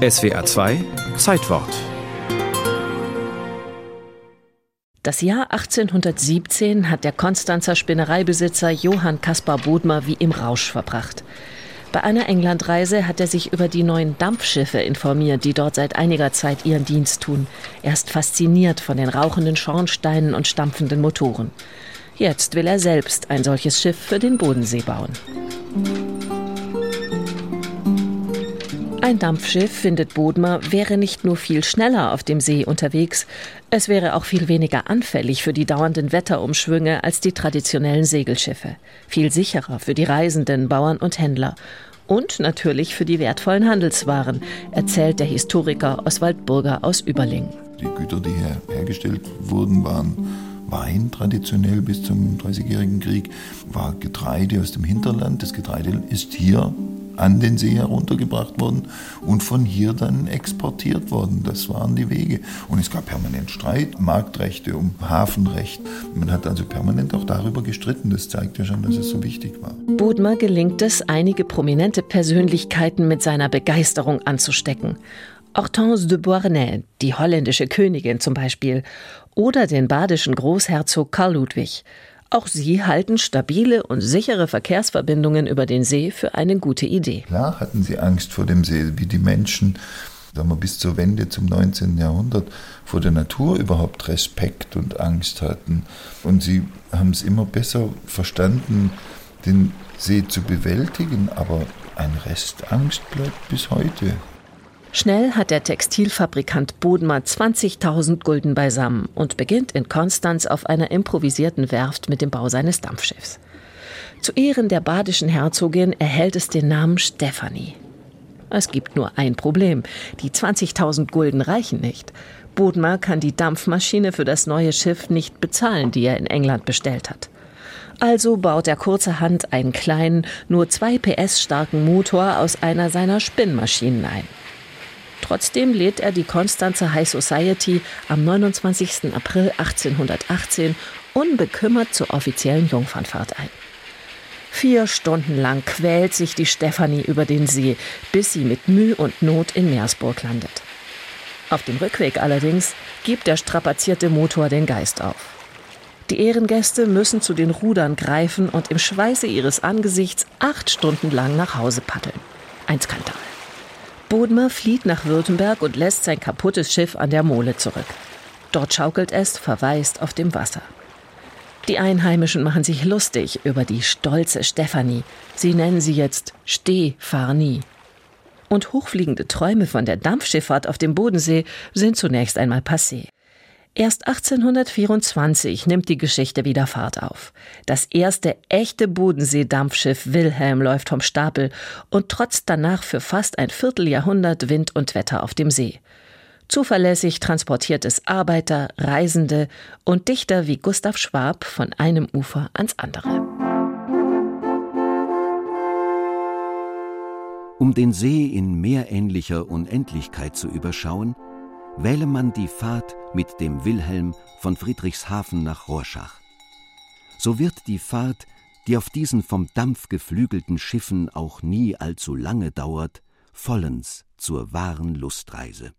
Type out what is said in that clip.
SWR 2 Zeitwort Das Jahr 1817 hat der Konstanzer Spinnereibesitzer Johann Caspar Bodmer wie im Rausch verbracht. Bei einer Englandreise hat er sich über die neuen Dampfschiffe informiert, die dort seit einiger Zeit ihren Dienst tun. Er ist fasziniert von den rauchenden Schornsteinen und stampfenden Motoren. Jetzt will er selbst ein solches Schiff für den Bodensee bauen. Ein Dampfschiff, findet Bodmer, wäre nicht nur viel schneller auf dem See unterwegs, es wäre auch viel weniger anfällig für die dauernden Wetterumschwünge als die traditionellen Segelschiffe. Viel sicherer für die Reisenden, Bauern und Händler. Und natürlich für die wertvollen Handelswaren, erzählt der Historiker Oswald Burger aus Überlingen. Die Güter, die hier hergestellt wurden, waren Wein traditionell bis zum Dreißigjährigen Krieg, war Getreide aus dem Hinterland. Das Getreide ist hier an den See heruntergebracht worden und von hier dann exportiert worden. Das waren die Wege. Und es gab permanent Streit, Marktrechte um Hafenrecht. Man hat also permanent auch darüber gestritten. Das zeigt ja schon, dass es so wichtig war. Bodmer gelingt es, einige prominente Persönlichkeiten mit seiner Begeisterung anzustecken. Hortense de Beauharnais, die holländische Königin zum Beispiel, oder den badischen Großherzog Karl Ludwig. Auch sie halten stabile und sichere Verkehrsverbindungen über den See für eine gute Idee. Klar hatten sie Angst vor dem See, wie die Menschen sagen wir, bis zur Wende zum 19. Jahrhundert vor der Natur überhaupt Respekt und Angst hatten. Und sie haben es immer besser verstanden, den See zu bewältigen, aber ein Rest Angst bleibt bis heute. Schnell hat der Textilfabrikant Bodmer 20.000 Gulden beisammen und beginnt in Konstanz auf einer improvisierten Werft mit dem Bau seines Dampfschiffs. Zu Ehren der badischen Herzogin erhält es den Namen Stephanie. Es gibt nur ein Problem. Die 20.000 Gulden reichen nicht. Bodmer kann die Dampfmaschine für das neue Schiff nicht bezahlen, die er in England bestellt hat. Also baut er kurzerhand einen kleinen, nur 2 PS starken Motor aus einer seiner Spinnmaschinen ein. Trotzdem lädt er die Konstanzer High Society am 29. April 1818 unbekümmert zur offiziellen Jungfernfahrt ein. Vier Stunden lang quält sich die Stefanie über den See, bis sie mit Mühe und Not in Meersburg landet. Auf dem Rückweg allerdings gibt der strapazierte Motor den Geist auf. Die Ehrengäste müssen zu den Rudern greifen und im Schweiße ihres Angesichts acht Stunden lang nach Hause paddeln. Ein Skandal. Bodmer flieht nach Württemberg und lässt sein kaputtes Schiff an der Mole zurück. Dort schaukelt es verwaist auf dem Wasser. Die Einheimischen machen sich lustig über die stolze Stefanie. Sie nennen sie jetzt Stefanie. Und hochfliegende Träume von der Dampfschifffahrt auf dem Bodensee sind zunächst einmal passé. Erst 1824 nimmt die Geschichte wieder Fahrt auf. Das erste echte Bodenseedampfschiff Wilhelm läuft vom Stapel und trotzt danach für fast ein Vierteljahrhundert Wind und Wetter auf dem See. Zuverlässig transportiert es Arbeiter, Reisende und Dichter wie Gustav Schwab von einem Ufer ans andere. Um den See in meerähnlicher Unendlichkeit zu überschauen, wähle man die Fahrt mit dem Wilhelm von Friedrichshafen nach Rorschach. So wird die Fahrt, die auf diesen vom Dampf geflügelten Schiffen auch nie allzu lange dauert, vollends zur wahren Lustreise.